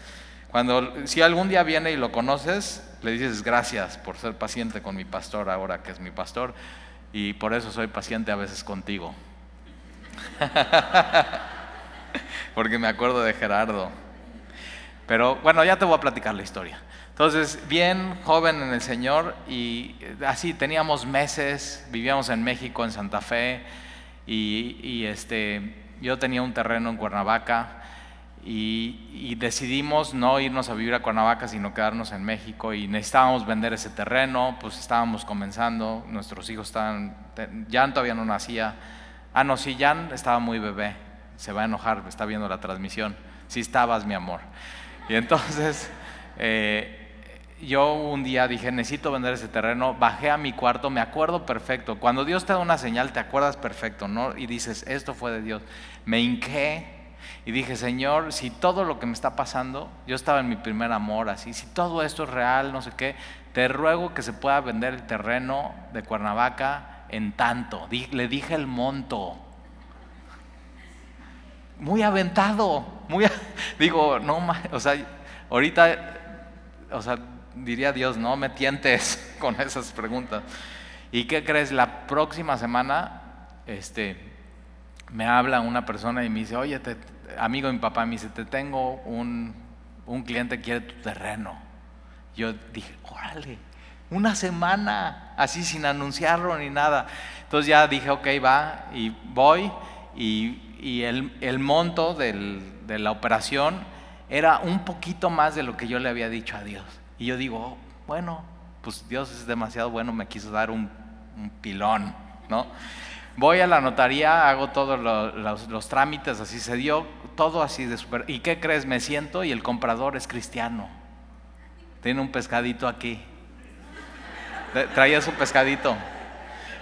Speaker 1: Cuando, si algún día viene y lo conoces, le dices gracias por ser paciente con mi pastor ahora que es mi pastor. Y por eso soy paciente a veces contigo. Porque me acuerdo de Gerardo. Pero bueno, ya te voy a platicar la historia. Entonces, bien joven en el Señor y así teníamos meses, vivíamos en México, en Santa Fe, y, este, yo tenía un terreno en Cuernavaca y, decidimos no irnos a vivir a Cuernavaca, sino quedarnos en México y necesitábamos vender ese terreno, pues estábamos comenzando, nuestros hijos estaban, ya todavía no nacía Ah, no, si Jan estaba muy bebé, se va a enojar, está viendo la transmisión. Sí estabas, mi amor. Y entonces, eh, yo un día dije, necesito vender ese terreno, bajé a mi cuarto, me acuerdo perfecto. Cuando Dios te da una señal, te acuerdas perfecto, ¿no? Y dices, esto fue de Dios. Me hinqué y dije, Señor, si todo lo que me está pasando, yo estaba en mi primer amor, así, si todo esto es real, no sé qué, te ruego que se pueda vender el terreno de Cuernavaca en tanto. Le dije el monto. Muy aventado, muy, digo, no, o sea, ahorita, o sea, diría Dios, no me tientes con esas preguntas. ¿Y qué crees? La próxima semana, este, me habla una persona y me dice, oye, amigo de mi papá, me dice, te tengo un, un cliente que quiere tu terreno. Yo dije, órale, una semana, así sin anunciarlo ni nada. Entonces ya dije, ok, va, y voy, y, el, monto de la operación era un poquito más de lo que yo le había dicho a Dios. Y yo digo, bueno, pues Dios es demasiado bueno, me quiso dar un, pilón, ¿no? Voy a la notaría, hago todos los, trámites, así se dio, todo así de super. ¿Y qué crees? Me siento y el comprador es cristiano. Tiene un pescadito aquí. Traía su pescadito.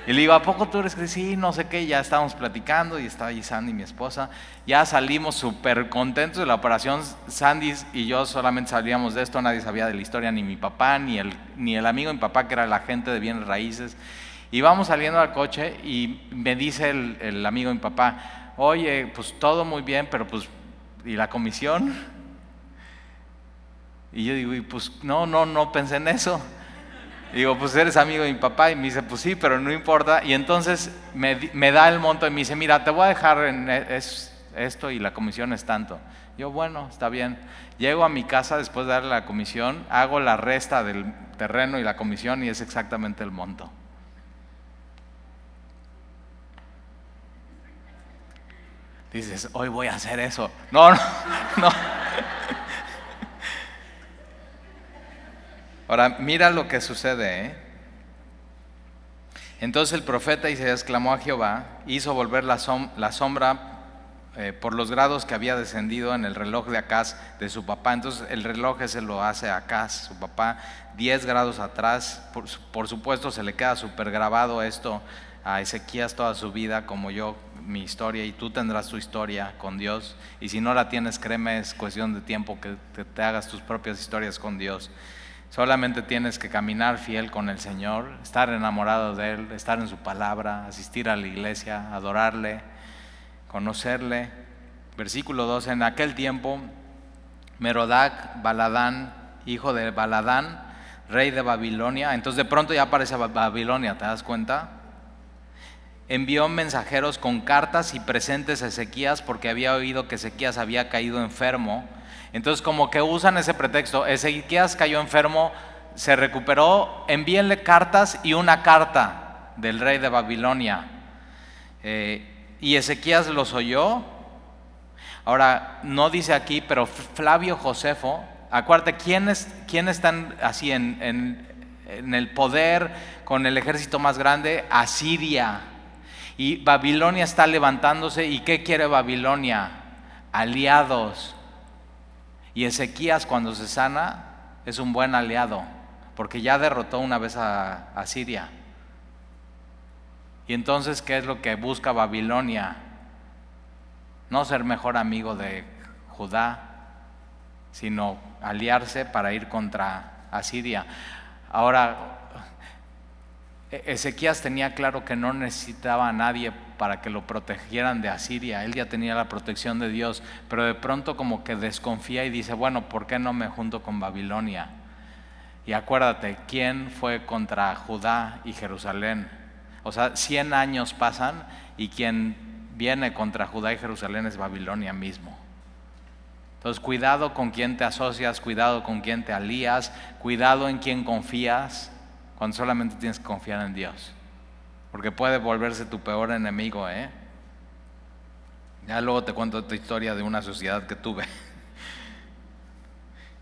Speaker 1: Y le digo, ¿a poco tú eres que sí, no sé qué? Ya estábamos platicando y estaba ahí Sandy, mi esposa. Ya salimos súper contentos de la operación. Sandy y yo solamente sabíamos de esto, nadie sabía de la historia, ni mi papá, ni el, ni el amigo de mi papá, que era el agente de bienes raíces. Y vamos saliendo al coche y me dice el, amigo de mi papá, oye, pues todo muy bien, pero pues, ¿y la comisión? Y yo digo, pues no, no, no pensé en eso digo, pues eres amigo de mi papá. Y me dice, pues sí, pero no importa. Y entonces me, da el monto y me dice, mira, te voy a dejar e, esto y la comisión es tanto. Yo, bueno, está bien. Llego a mi casa después de darle la comisión, hago la resta del terreno y la comisión y es exactamente el monto. Dices, hoy voy a hacer eso. No, no, no. Ahora, mira lo que sucede. ¿eh? Entonces el profeta Isaías clamó a Jehová, hizo volver la, sombra eh, por los grados que había descendido en el reloj de Acaz de su papá. Entonces el reloj ese lo hace Acaz, su papá, 10 grados atrás. Por, supuesto se le queda súper grabado esto a Ezequías toda su vida, como yo, mi historia, y tú tendrás tu historia con Dios. Y si no la tienes, créeme, es cuestión de tiempo que te hagas tus propias historias con Dios. Solamente tienes que caminar fiel con el Señor, estar enamorado de Él, estar en su palabra, asistir a la iglesia, adorarle, conocerle. Versículo 12, en aquel tiempo, Merodac, Baladán, hijo de Baladán, rey de Babilonia, entonces de pronto ya aparece Babilonia, ¿te das cuenta? Envió mensajeros con cartas y presentes a Ezequías porque había oído que Ezequías había caído enfermo entonces como que usan ese pretexto, Ezequías cayó enfermo, se recuperó, envíenle cartas y una carta del rey de Babilonia. Eh, y Ezequías los oyó. Ahora, no dice aquí, pero Flavio Josefo, acuérdate, ¿quiénes, están así en, en el poder con el ejército más grande? Asiria. Y Babilonia está levantándose. ¿Y qué quiere Babilonia? Aliados. Y Ezequías cuando se sana es un buen aliado, porque ya derrotó una vez a, Siria. Y entonces, ¿qué es lo que busca Babilonia? No ser mejor amigo de Judá, sino aliarse para ir contra Asiria. Ahora, Ezequías tenía claro que no necesitaba a nadie para que lo protegieran de Asiria, él ya tenía la protección de Dios, pero de pronto como que desconfía y dice, bueno, ¿por qué no me junto con Babilonia? Y acuérdate, ¿quién fue contra Judá y Jerusalén? O sea, 100 años pasan y quien viene contra Judá y Jerusalén es Babilonia mismo. Entonces, cuidado con quién te asocias, cuidado con quién te alías, cuidado en quién confías cuando solamente tienes que confiar en Dios. Porque puede volverse tu peor enemigo, ¿eh? Ya luego te cuento esta historia de una sociedad que tuve.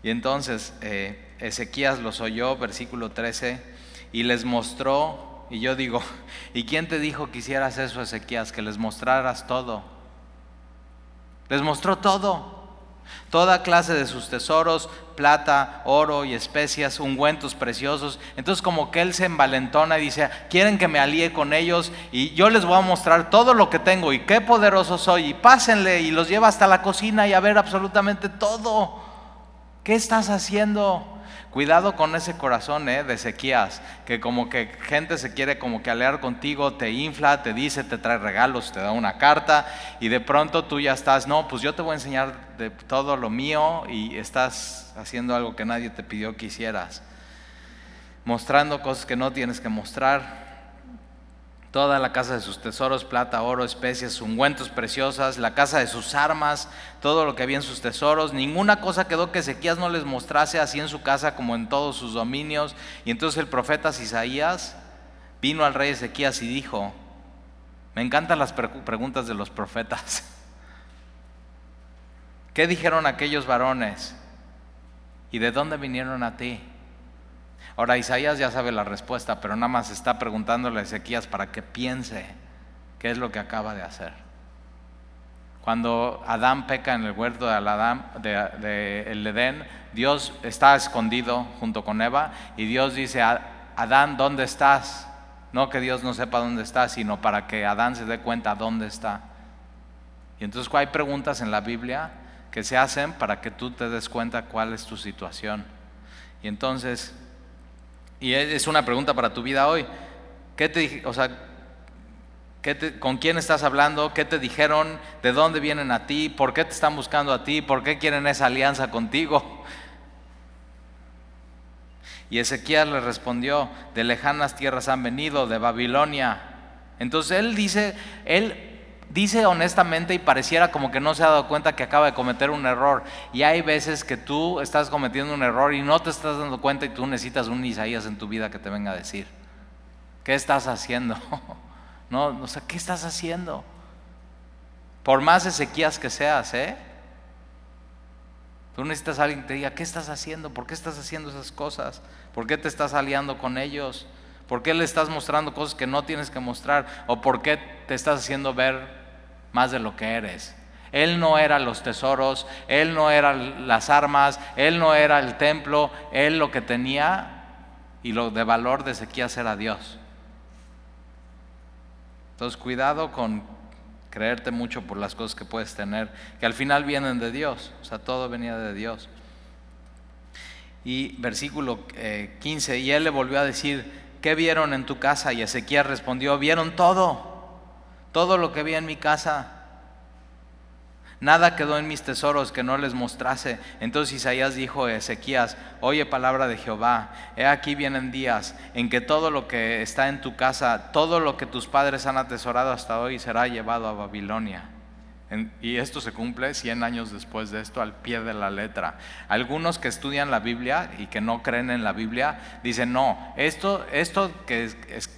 Speaker 1: Y entonces eh, Ezequías los oyó, versículo 13, y les mostró, y yo digo, ¿y quién te dijo que hicieras eso, Ezequías? Que les mostraras todo. Les mostró todo. Toda clase de sus tesoros, plata, oro y especias, ungüentos preciosos. Entonces como que él se envalentona y dice, quieren que me alíe con ellos y yo les voy a mostrar todo lo que tengo y qué poderoso soy. Y pásenle y los lleva hasta la cocina y a ver absolutamente todo. ¿Qué estás haciendo? Cuidado con ese corazón ¿eh? de Ezequías, que como que gente se quiere como que alear contigo, te infla, te dice, te trae regalos, te da una carta y de pronto tú ya estás, no, pues yo te voy a enseñar de todo lo mío y estás haciendo algo que nadie te pidió que hicieras, mostrando cosas que no tienes que mostrar toda la casa de sus tesoros, plata, oro, especias, ungüentos preciosas, la casa de sus armas, todo lo que había en sus tesoros. Ninguna cosa quedó que Ezequías no les mostrase así en su casa como en todos sus dominios. Y entonces el profeta Isaías vino al rey Ezequías y dijo, me encantan las preguntas de los profetas. ¿Qué dijeron aquellos varones? ¿Y de dónde vinieron a ti? Ahora Isaías ya sabe la respuesta, pero nada más está preguntándole a Ezequías para que piense qué es lo que acaba de hacer. Cuando Adán peca en el huerto de, de, Edén, Dios está escondido junto con Eva y Dios dice, Adán, ¿dónde estás? No que Dios no sepa dónde está, sino para que Adán se dé cuenta dónde está. Y entonces hay preguntas en la Biblia que se hacen para que tú te des cuenta cuál es tu situación. Y entonces, y es una pregunta para tu vida hoy. ¿Qué te, o sea, ¿Con quién estás hablando? ¿Qué te dijeron? ¿De dónde vienen a ti? ¿Por qué te están buscando a ti? ¿Por qué quieren esa alianza contigo? Y Ezequiel le respondió, de lejanas tierras han venido, de Babilonia. Entonces él dice, él dice honestamente y pareciera como que no se ha dado cuenta que acaba de cometer un error. Y hay veces que tú estás cometiendo un error y no te estás dando cuenta y tú necesitas un Isaías en tu vida que te venga a decir, ¿qué estás haciendo? No, o sea, ¿qué estás haciendo? Por más Ezequías que seas, ¿eh? Tú necesitas a alguien que te diga, ¿qué estás haciendo? ¿Por qué estás haciendo esas cosas? ¿Por qué te estás aliando con ellos? ¿Por qué le estás mostrando cosas que no tienes que mostrar? ¿O por qué te estás haciendo ver más de lo que eres? Él no era los tesoros, él no era las armas, él no era el templo, él lo que tenía y lo de valor de Ezequías era Dios. Entonces, cuidado con creerte mucho por las cosas que puedes tener, que al final vienen de Dios, o sea, todo venía de Dios. Y versículo 15, eh, y él le volvió a decir, ¿qué vieron en tu casa? Y Ezequiel respondió, vieron todo, todo lo que vi en mi casa. Nada quedó en mis tesoros que no les mostrase. Entonces Isaías dijo a Ezequías, oye palabra de Jehová, he aquí vienen días en que todo lo que está en tu casa, todo lo que tus padres han atesorado hasta hoy será llevado a Babilonia y esto se cumple 100 años después de esto al pie de la letra. Algunos que estudian la Biblia y que no creen en la Biblia dicen, no, esto, esto que es,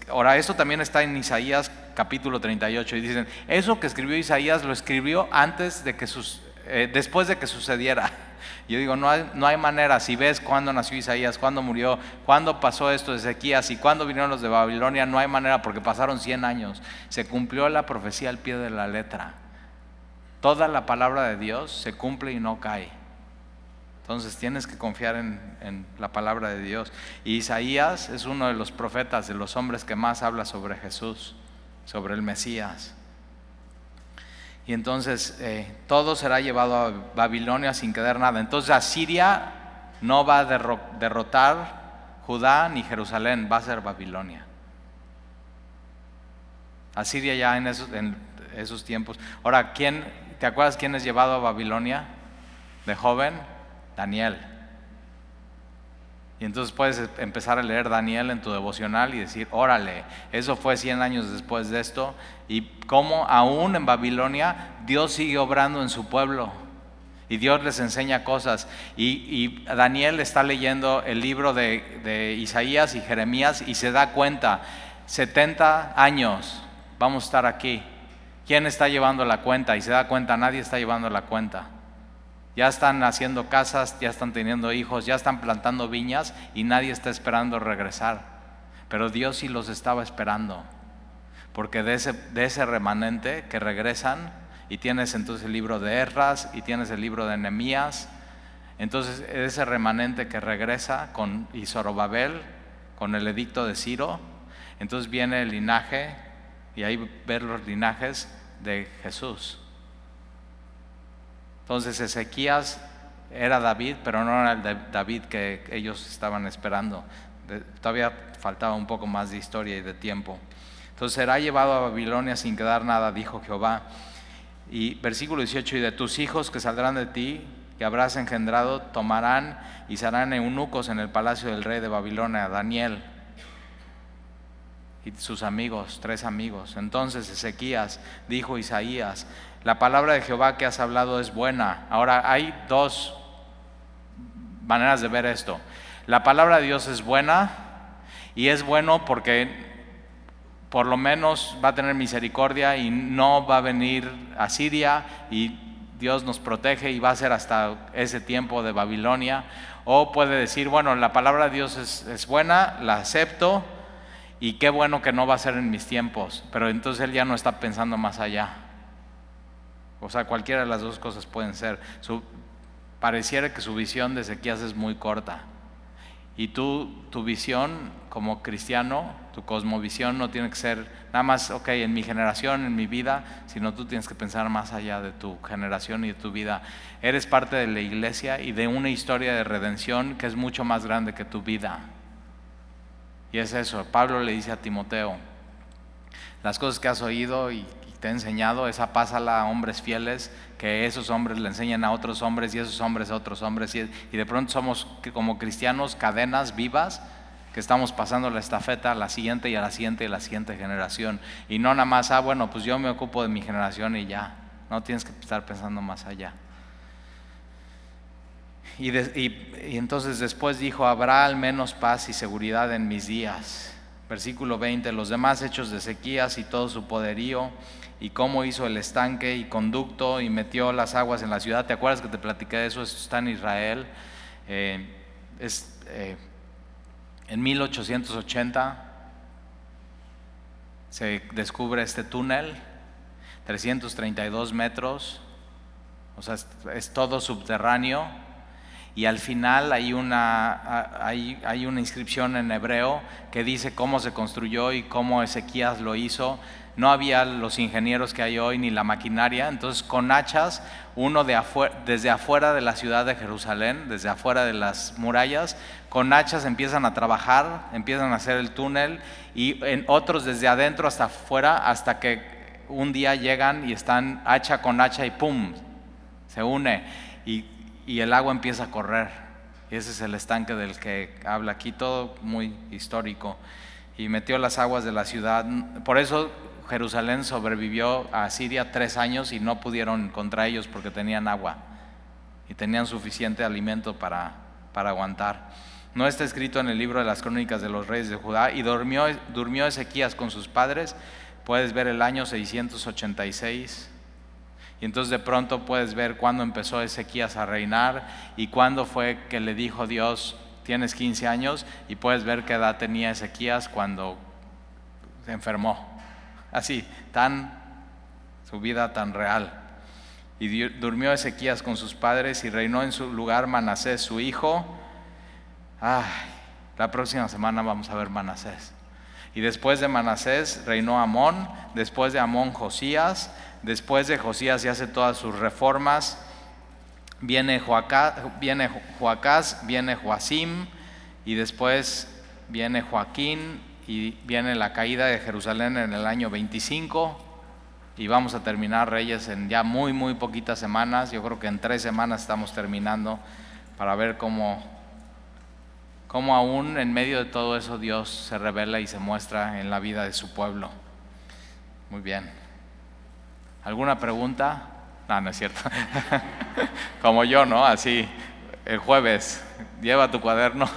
Speaker 1: ahora esto también está en Isaías capítulo 38 y dicen, eso que escribió Isaías lo escribió antes de que sus, eh, después de que sucediera. Yo digo, no hay, no hay manera, si ves cuándo nació Isaías, cuándo murió, cuándo pasó esto de Ezequías y cuándo vinieron los de Babilonia, no hay manera porque pasaron 100 años. Se cumplió la profecía al pie de la letra. Toda la palabra de Dios se cumple y no cae. Entonces tienes que confiar en, la palabra de Dios. Y Isaías es uno de los profetas, de los hombres que más habla sobre Jesús, sobre el Mesías. Y entonces eh, todo será llevado a Babilonia sin quedar nada. Entonces Asiria no va a derrotar Judá ni Jerusalén, va a ser Babilonia. Asiria ya en esos, en esos tiempos. Ahora, ¿quién, ¿Te acuerdas quién es llevado a Babilonia de joven? Daniel. Y entonces puedes empezar a leer Daniel en tu devocional y decir, órale, eso fue 100 años después de esto. Y cómo aún en Babilonia Dios sigue obrando en su pueblo. Y Dios les enseña cosas. Y, Daniel está leyendo el libro de, de Isaías y Jeremías y se da cuenta, 70 años vamos a estar aquí. ¿Quién está llevando la cuenta? Y se da cuenta, nadie está llevando la cuenta. Ya están haciendo casas, ya están teniendo hijos, ya están plantando viñas y nadie está esperando regresar. Pero Dios sí los estaba esperando. Porque de ese, de ese remanente que regresan, y tienes entonces el libro de Erras y tienes el libro de Nehemías, entonces ese remanente que regresa con Isorobabel, con el edicto de Ciro, entonces viene el linaje y ahí ver los linajes de Jesús. Entonces Ezequías era David, pero no era el David que ellos estaban esperando. Todavía faltaba un poco más de historia y de tiempo. Entonces será llevado a Babilonia sin quedar nada, dijo Jehová. Y versículo 18, y de tus hijos que saldrán de ti, que habrás engendrado, tomarán y serán eunucos en el palacio del rey de Babilonia, Daniel, sus amigos, tres amigos. Entonces Ezequías dijo Isaías, la palabra de Jehová que has hablado es buena. Ahora hay dos maneras de ver esto. La palabra de Dios es buena y es bueno porque por lo menos va a tener misericordia y no va a venir a Siria y Dios nos protege y va a ser hasta ese tiempo de Babilonia. O puede decir, bueno, la palabra de Dios es buena, la acepto y qué bueno que no va a ser en mis tiempos. Pero entonces él ya no está pensando más allá. O sea, cualquiera de las dos cosas pueden ser. Su, pareciera que su visión de Ezequías es muy corta. Y tú, tu visión como cristiano, tu cosmovisión no tiene que ser nada más, ok, en mi generación, en mi vida, sino tú tienes que pensar más allá de tu generación y de tu vida. Eres parte de la iglesia y de una historia de redención que es mucho más grande que tu vida. Y es eso, Pablo le dice a Timoteo, las cosas que has oído y te he enseñado, esa pásala a hombres fieles, que esos hombres le enseñan a otros hombres y esos hombres a otros hombres. Y, de pronto somos como cristianos cadenas vivas que estamos pasando la estafeta a la siguiente y a la siguiente y a la siguiente generación. Y no nada más, ah, bueno, pues yo me ocupo de mi generación y ya. No tienes que estar pensando más allá. Y, entonces después dijo, habrá al menos paz y seguridad en mis días. Versículo 20, los demás hechos de Ezequías y todo su poderío y cómo hizo el estanque y conducto y metió las aguas en la ciudad. ¿Te acuerdas que te platiqué de eso? Eso está en Israel. Eh, es, eh, en 1880 se descubre este túnel, 332 metros, o sea, es, todo subterráneo. Y al final hay una, hay, hay una inscripción en hebreo que dice cómo se construyó y cómo Ezequías lo hizo no había los ingenieros que hay hoy ni la maquinaria, entonces con hachas, uno de desde afuera de la ciudad de Jerusalén, desde afuera de las murallas, con hachas empiezan a trabajar, empiezan a hacer el túnel y en otros desde adentro hasta afuera hasta que un día llegan y están hacha con hacha y ¡pum! se une y, y el agua empieza a correr. Y ese es el estanque del que habla aquí, todo muy histórico. Y metió las aguas de la ciudad. Por eso Jerusalén sobrevivió a Siria tres años y no pudieron contra ellos porque tenían agua y tenían suficiente alimento para, para aguantar. No está escrito en el libro de las crónicas de los reyes de Judá y durmió, durmió Ezequías con sus padres. Puedes ver el año 686 y entonces de pronto puedes ver cuándo empezó Ezequías a reinar y cuándo fue que le dijo Dios, tienes 15 años y puedes ver qué edad tenía Ezequías cuando se enfermó así, tan, su vida tan real. Y durmió Ezequías con sus padres y reinó en su lugar Manasés, su hijo. Ay, la próxima semana vamos a ver Manasés. Y después de Manasés reinó Amón, después de Amón Josías, después de Josías y hace todas sus reformas. Viene Joacás, viene, Joacás, viene Joacim y después viene Joaquín y viene la caída de Jerusalén en el año 25 y vamos a terminar Reyes en ya muy, muy poquitas semanas. Yo creo que en tres semanas estamos terminando para ver cómo, cómo aún en medio de todo eso Dios se revela y se muestra en la vida de su pueblo. Muy bien. ¿Alguna pregunta? No, no es cierto. Como yo, ¿no? Así, el jueves, lleva tu cuaderno,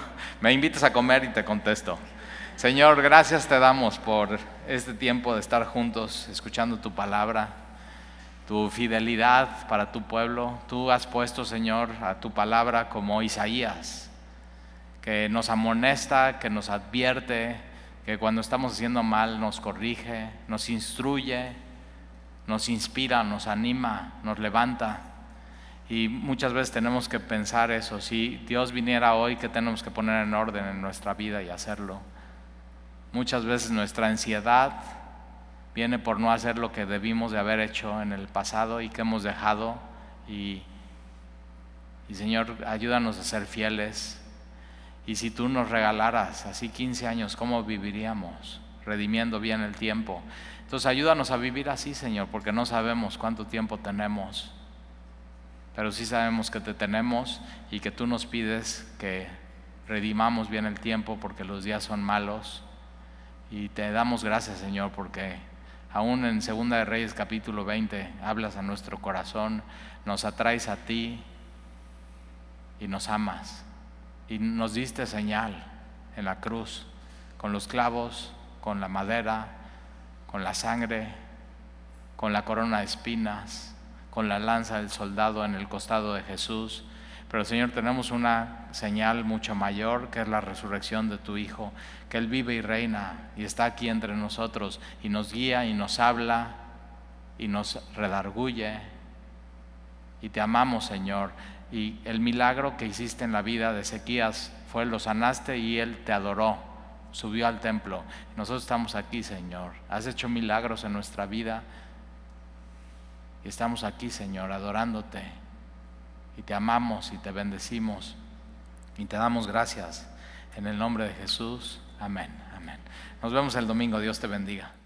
Speaker 1: me invitas a comer y te contesto. Señor, gracias te damos por este tiempo de estar juntos, escuchando tu palabra, tu fidelidad para tu pueblo. Tú has puesto, Señor, a tu palabra como Isaías, que nos amonesta, que nos advierte, que cuando estamos haciendo mal nos corrige, nos instruye, nos inspira, nos anima, nos levanta. Y muchas veces tenemos que pensar eso, si Dios viniera hoy, ¿qué tenemos que poner en orden en nuestra vida y hacerlo? Muchas veces nuestra ansiedad viene por no hacer lo que debimos de haber hecho en el pasado y que hemos dejado. Y, y Señor, ayúdanos a ser fieles. Y si tú nos regalaras así 15 años, ¿cómo viviríamos? Redimiendo bien el tiempo. Entonces ayúdanos a vivir así, Señor, porque no sabemos cuánto tiempo tenemos. Pero sí sabemos que te tenemos y que tú nos pides que redimamos bien el tiempo porque los días son malos y te damos gracias, Señor, porque aún en Segunda de Reyes capítulo 20 hablas a nuestro corazón, nos atraes a ti y nos amas. Y nos diste señal en la cruz, con los clavos, con la madera, con la sangre, con la corona de espinas. con la lanza del soldado en el costado de Jesús. Pero Señor, tenemos una señal mucho mayor, que es la resurrección de tu Hijo, que Él vive y reina y está aquí entre nosotros y nos guía y nos habla y nos redarguye. Y te amamos, Señor. Y el milagro que hiciste en la vida de Ezequías fue lo sanaste y Él te adoró, subió al templo. Nosotros estamos aquí, Señor. Has hecho milagros en nuestra vida. Y estamos aquí, Señor, adorándote. Y te amamos y te bendecimos. Y te damos gracias. En el nombre de Jesús. Amén. Amén. Nos vemos el domingo. Dios te bendiga.